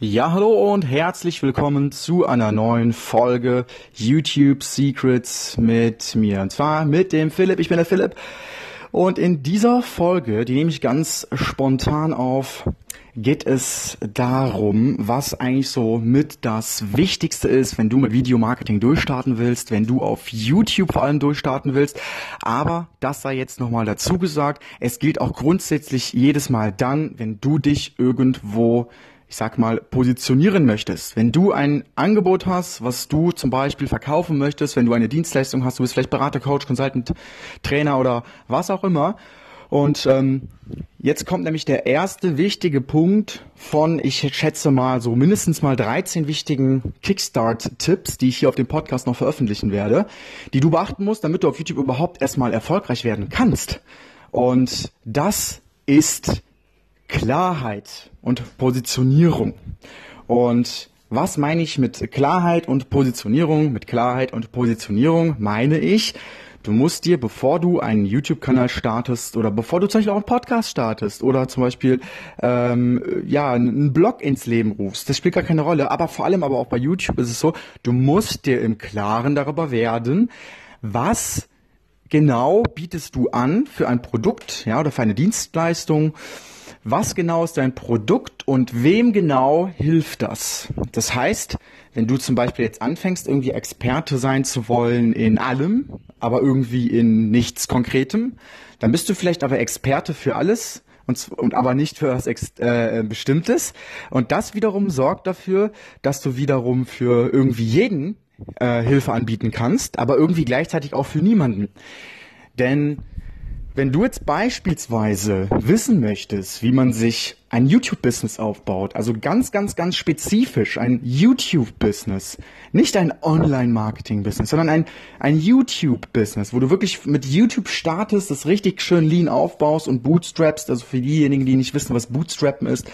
Ja, hallo und herzlich willkommen zu einer neuen Folge YouTube Secrets mit mir. Und zwar mit dem Philipp. Ich bin der Philipp. Und in dieser Folge, die nehme ich ganz spontan auf, geht es darum, was eigentlich so mit das Wichtigste ist, wenn du mit Videomarketing durchstarten willst, wenn du auf YouTube vor allem durchstarten willst. Aber das sei jetzt nochmal dazu gesagt. Es gilt auch grundsätzlich jedes Mal dann, wenn du dich irgendwo ich sag mal, positionieren möchtest, wenn du ein Angebot hast, was du zum Beispiel verkaufen möchtest, wenn du eine Dienstleistung hast, du bist vielleicht Berater, Coach, Consultant, Trainer oder was auch immer. Und ähm, jetzt kommt nämlich der erste wichtige Punkt von, ich schätze mal, so mindestens mal 13 wichtigen Kickstart-Tipps, die ich hier auf dem Podcast noch veröffentlichen werde, die du beachten musst, damit du auf YouTube überhaupt erstmal erfolgreich werden kannst. Und das ist Klarheit und Positionierung. Und was meine ich mit Klarheit und Positionierung? Mit Klarheit und Positionierung meine ich, du musst dir, bevor du einen YouTube-Kanal startest oder bevor du zum Beispiel auch einen Podcast startest oder zum Beispiel ähm, ja einen Blog ins Leben rufst, das spielt gar keine Rolle. Aber vor allem aber auch bei YouTube ist es so, du musst dir im Klaren darüber werden, was genau bietest du an für ein Produkt, ja, oder für eine Dienstleistung was genau ist dein Produkt und wem genau hilft das? Das heißt, wenn du zum Beispiel jetzt anfängst, irgendwie Experte sein zu wollen in allem, aber irgendwie in nichts Konkretem, dann bist du vielleicht aber Experte für alles und, und aber nicht für was äh, Bestimmtes. Und das wiederum sorgt dafür, dass du wiederum für irgendwie jeden äh, Hilfe anbieten kannst, aber irgendwie gleichzeitig auch für niemanden. Denn wenn du jetzt beispielsweise wissen möchtest, wie man sich ein YouTube-Business aufbaut, also ganz, ganz, ganz spezifisch ein YouTube-Business, nicht ein Online-Marketing-Business, sondern ein, ein YouTube-Business, wo du wirklich mit YouTube startest, das richtig schön lean aufbaust und bootstrappst, also für diejenigen, die nicht wissen, was Bootstrappen ist.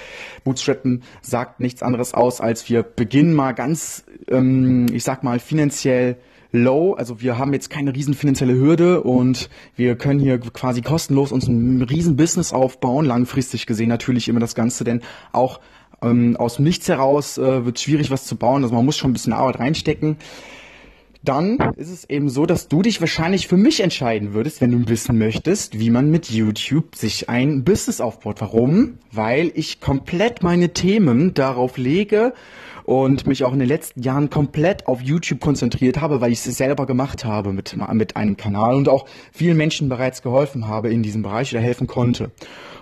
Bootstrappen sagt nichts anderes aus, als wir beginnen mal ganz, ähm, ich sag mal, finanziell low, also wir haben jetzt keine riesen finanzielle Hürde und wir können hier quasi kostenlos uns ein riesen Business aufbauen, langfristig gesehen natürlich immer das Ganze, denn auch ähm, aus Nichts heraus äh, wird schwierig was zu bauen, also man muss schon ein bisschen Arbeit reinstecken. Dann ist es eben so, dass du dich wahrscheinlich für mich entscheiden würdest, wenn du wissen möchtest, wie man mit YouTube sich ein Business aufbaut. Warum? Weil ich komplett meine Themen darauf lege und mich auch in den letzten Jahren komplett auf YouTube konzentriert habe, weil ich es selber gemacht habe mit, mit einem Kanal und auch vielen Menschen bereits geholfen habe in diesem Bereich oder helfen konnte.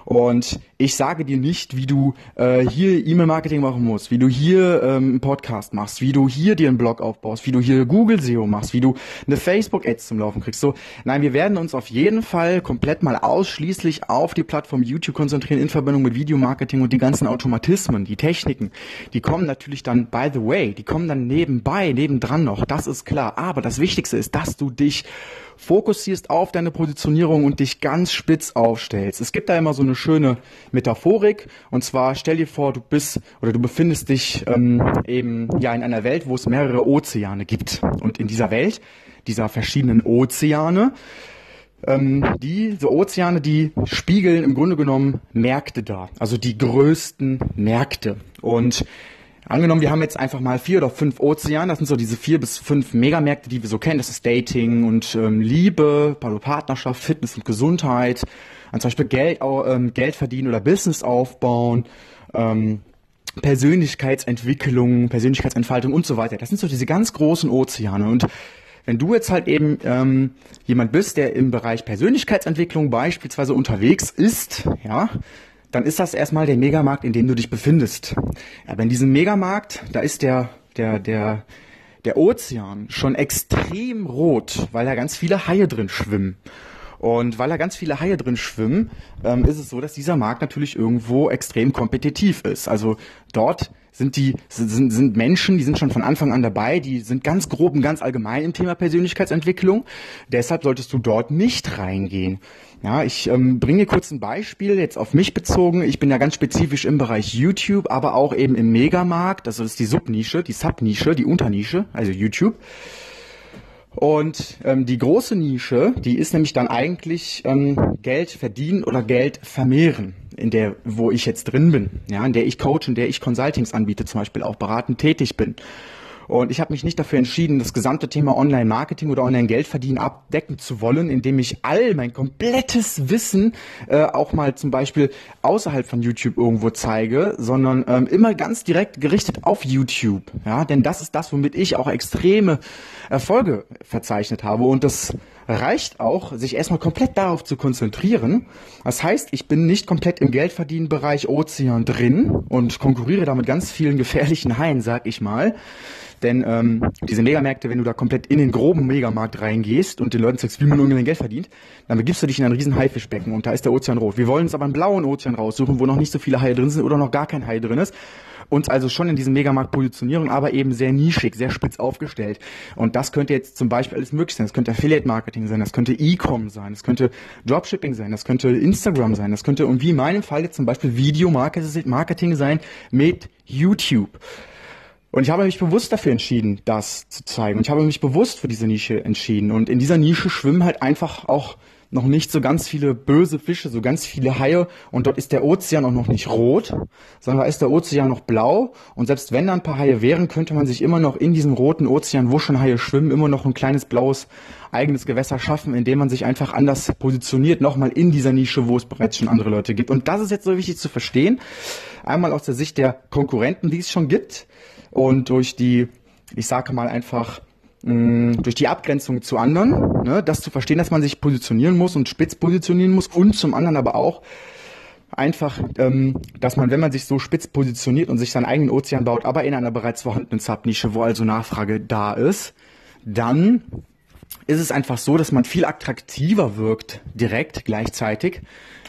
Und ich sage dir nicht, wie du äh, hier E-Mail-Marketing machen musst, wie du hier ähm, einen Podcast machst, wie du hier dir einen Blog aufbaust, wie du hier Google SEO machst, wie du eine Facebook-Ads zum Laufen kriegst. So, nein, wir werden uns auf jeden Fall komplett mal ausschließlich auf die Plattform YouTube konzentrieren in Verbindung mit Videomarketing und die ganzen Automatismen, die Techniken, die kommen natürlich dann, by the way, die kommen dann nebenbei, nebendran noch, das ist klar. Aber das Wichtigste ist, dass du dich fokussierst auf deine Positionierung und dich ganz spitz aufstellst. Es gibt da immer so eine schöne Metaphorik. Und zwar stell dir vor, du bist oder du befindest dich ähm, eben ja in einer Welt, wo es mehrere Ozeane gibt. Und in dieser Welt, dieser verschiedenen Ozeane, ähm, diese Ozeane, die spiegeln im Grunde genommen Märkte da, also die größten Märkte. Und Angenommen, wir haben jetzt einfach mal vier oder fünf Ozeane, das sind so diese vier bis fünf Megamärkte, die wir so kennen. Das ist Dating und ähm, Liebe, Partnerschaft, Fitness und Gesundheit. Und zum Beispiel Geld, ähm, Geld verdienen oder Business aufbauen. Ähm, Persönlichkeitsentwicklung, Persönlichkeitsentfaltung und so weiter. Das sind so diese ganz großen Ozeane. Und wenn du jetzt halt eben ähm, jemand bist, der im Bereich Persönlichkeitsentwicklung beispielsweise unterwegs ist, ja, dann ist das erstmal der Megamarkt, in dem du dich befindest. Aber in diesem Megamarkt, da ist der, der, der, der Ozean schon extrem rot, weil da ganz viele Haie drin schwimmen. Und weil da ganz viele Haie drin schwimmen, ähm, ist es so, dass dieser Markt natürlich irgendwo extrem kompetitiv ist. Also dort sind die sind, sind Menschen, die sind schon von Anfang an dabei, die sind ganz grob und ganz allgemein im Thema Persönlichkeitsentwicklung. Deshalb solltest du dort nicht reingehen. Ja, ich ähm, bringe kurz ein Beispiel jetzt auf mich bezogen. Ich bin ja ganz spezifisch im Bereich YouTube, aber auch eben im Megamarkt. Also das ist die Subnische, die Subnische, die Unternische, also YouTube. Und ähm, die große Nische, die ist nämlich dann eigentlich ähm, Geld verdienen oder Geld vermehren, in der, wo ich jetzt drin bin, ja, in der ich Coach, in der ich Consultings anbiete, zum Beispiel auch beratend tätig bin. Und ich habe mich nicht dafür entschieden, das gesamte Thema Online-Marketing oder Online-Geldverdienen abdecken zu wollen, indem ich all mein komplettes Wissen äh, auch mal zum Beispiel außerhalb von YouTube irgendwo zeige, sondern ähm, immer ganz direkt gerichtet auf YouTube. Ja, denn das ist das, womit ich auch extreme Erfolge verzeichnet habe. Und das reicht auch, sich erstmal komplett darauf zu konzentrieren. Das heißt, ich bin nicht komplett im Geldverdienenbereich Ozean drin und konkurriere damit ganz vielen gefährlichen Haien, sag ich mal. Denn ähm, diese Megamärkte, wenn du da komplett in den groben Megamarkt reingehst und den Leuten sagst, wie man irgendwie Geld verdient, dann begibst du dich in ein riesen Haifischbecken und da ist der Ozean rot. Wir wollen uns aber einen blauen Ozean raussuchen, wo noch nicht so viele Haie drin sind oder noch gar kein Hai drin ist uns also schon in diesem Megamarkt positionieren, aber eben sehr nischig, sehr spitz aufgestellt. Und das könnte jetzt zum Beispiel alles möglich sein. Das könnte Affiliate Marketing sein, das könnte E-Com sein, das könnte Dropshipping sein, das könnte Instagram sein, das könnte und wie in meinem Fall jetzt zum Beispiel Video Marketing sein mit YouTube. Und ich habe mich bewusst dafür entschieden, das zu zeigen. Und ich habe mich bewusst für diese Nische entschieden. Und in dieser Nische schwimmen halt einfach auch noch nicht so ganz viele böse Fische, so ganz viele Haie und dort ist der Ozean auch noch nicht rot, sondern da ist der Ozean noch blau und selbst wenn da ein paar Haie wären, könnte man sich immer noch in diesem roten Ozean, wo schon Haie schwimmen, immer noch ein kleines blaues eigenes Gewässer schaffen, indem man sich einfach anders positioniert, nochmal in dieser Nische, wo es bereits schon andere Leute gibt. Und das ist jetzt so wichtig zu verstehen. Einmal aus der Sicht der Konkurrenten, die es schon gibt und durch die, ich sage mal einfach, mh, durch die Abgrenzung zu anderen, ne, das zu verstehen, dass man sich positionieren muss und spitz positionieren muss und zum anderen aber auch einfach, ähm, dass man, wenn man sich so spitz positioniert und sich seinen eigenen Ozean baut, aber in einer bereits vorhandenen Subnische, wo also Nachfrage da ist, dann ist es einfach so, dass man viel attraktiver wirkt, direkt gleichzeitig,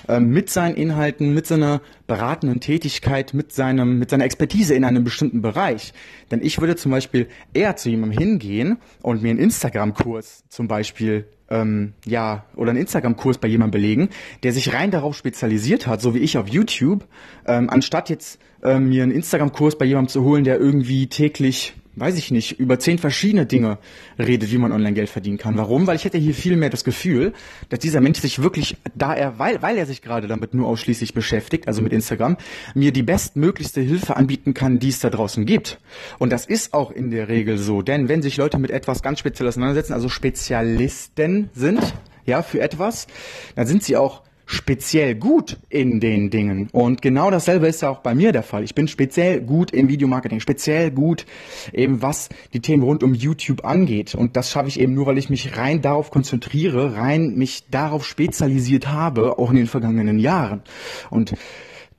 äh, mit seinen Inhalten, mit seiner beratenden Tätigkeit, mit seinem, mit seiner Expertise in einem bestimmten Bereich. Denn ich würde zum Beispiel eher zu jemandem hingehen und mir einen Instagram-Kurs zum Beispiel ähm, ja, oder einen Instagram-Kurs bei jemandem belegen, der sich rein darauf spezialisiert hat, so wie ich auf YouTube, ähm, anstatt jetzt ähm, mir einen Instagram-Kurs bei jemandem zu holen, der irgendwie täglich weiß ich nicht, über zehn verschiedene Dinge redet, wie man Online-Geld verdienen kann. Warum? Weil ich hätte hier viel mehr das Gefühl, dass dieser Mensch sich wirklich, da er, weil, weil er sich gerade damit nur ausschließlich beschäftigt, also mit Instagram, mir die bestmöglichste Hilfe anbieten kann, die es da draußen gibt. Und das ist auch in der Regel so, denn wenn sich Leute mit etwas ganz speziell auseinandersetzen, also Spezialisten sind, ja, für etwas, dann sind sie auch speziell gut in den Dingen. Und genau dasselbe ist ja auch bei mir der Fall. Ich bin speziell gut im Videomarketing, speziell gut eben was die Themen rund um YouTube angeht. Und das schaffe ich eben nur, weil ich mich rein darauf konzentriere, rein mich darauf spezialisiert habe, auch in den vergangenen Jahren. Und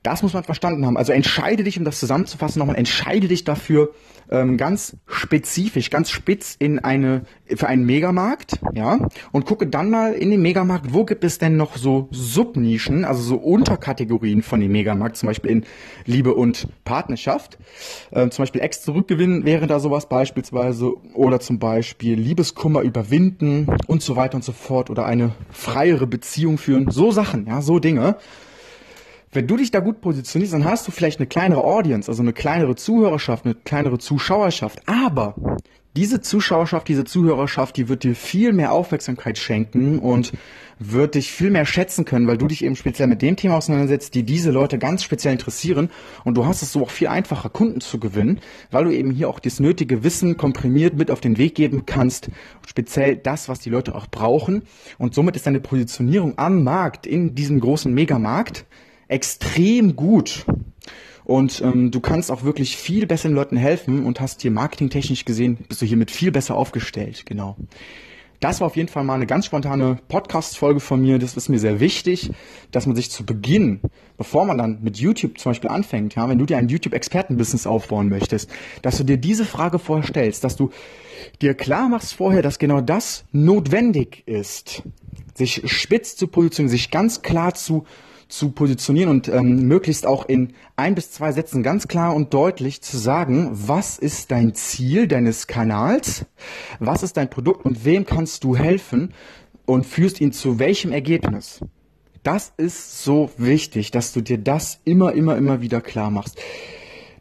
das muss man verstanden haben. Also entscheide dich, um das zusammenzufassen, nochmal, entscheide dich dafür, ähm, ganz spezifisch, ganz spitz in eine, für einen Megamarkt, ja, und gucke dann mal in den Megamarkt, wo gibt es denn noch so Subnischen, also so Unterkategorien von dem Megamarkt, zum Beispiel in Liebe und Partnerschaft. Ähm, zum Beispiel Ex zurückgewinnen wäre da sowas beispielsweise, oder zum Beispiel Liebeskummer überwinden und so weiter und so fort, oder eine freiere Beziehung führen, so Sachen, ja, so Dinge. Wenn du dich da gut positionierst, dann hast du vielleicht eine kleinere Audience, also eine kleinere Zuhörerschaft, eine kleinere Zuschauerschaft. Aber diese Zuschauerschaft, diese Zuhörerschaft, die wird dir viel mehr Aufmerksamkeit schenken und wird dich viel mehr schätzen können, weil du dich eben speziell mit dem Thema auseinandersetzt, die diese Leute ganz speziell interessieren. Und du hast es so auch viel einfacher, Kunden zu gewinnen, weil du eben hier auch das nötige Wissen komprimiert mit auf den Weg geben kannst. Speziell das, was die Leute auch brauchen. Und somit ist deine Positionierung am Markt, in diesem großen Megamarkt, extrem gut. Und ähm, du kannst auch wirklich viel besser den Leuten helfen und hast hier marketingtechnisch gesehen, bist du hiermit viel besser aufgestellt, genau. Das war auf jeden Fall mal eine ganz spontane Podcast-Folge von mir. Das ist mir sehr wichtig, dass man sich zu Beginn, bevor man dann mit YouTube zum Beispiel anfängt, ja, wenn du dir ein YouTube-Experten-Business aufbauen möchtest, dass du dir diese Frage vorher stellst, dass du dir klar machst vorher, dass genau das notwendig ist, sich spitz zu positionieren, sich ganz klar zu zu positionieren und ähm, möglichst auch in ein bis zwei Sätzen ganz klar und deutlich zu sagen, was ist dein Ziel deines Kanals, was ist dein Produkt und wem kannst du helfen und führst ihn zu welchem Ergebnis. Das ist so wichtig, dass du dir das immer, immer, immer wieder klar machst.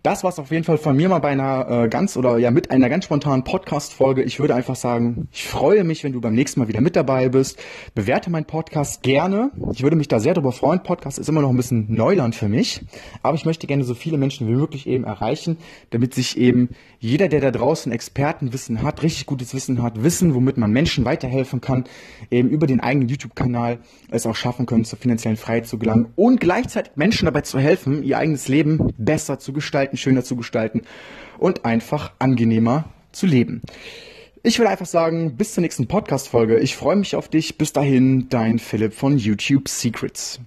Das war's auf jeden Fall von mir mal bei einer äh, ganz oder ja mit einer ganz spontanen Podcast-Folge. Ich würde einfach sagen, ich freue mich, wenn du beim nächsten Mal wieder mit dabei bist. Bewerte meinen Podcast gerne. Ich würde mich da sehr darüber freuen. Podcast ist immer noch ein bisschen Neuland für mich, aber ich möchte gerne so viele Menschen wie möglich eben erreichen, damit sich eben jeder, der da draußen Expertenwissen hat, richtig gutes Wissen hat, Wissen, womit man Menschen weiterhelfen kann, eben über den eigenen YouTube-Kanal es auch schaffen können, zur finanziellen Freiheit zu gelangen und gleichzeitig Menschen dabei zu helfen, ihr eigenes Leben besser zu gestalten, schöner zu gestalten und einfach angenehmer zu leben. Ich würde einfach sagen, bis zur nächsten Podcast-Folge. Ich freue mich auf dich. Bis dahin, dein Philipp von YouTube Secrets.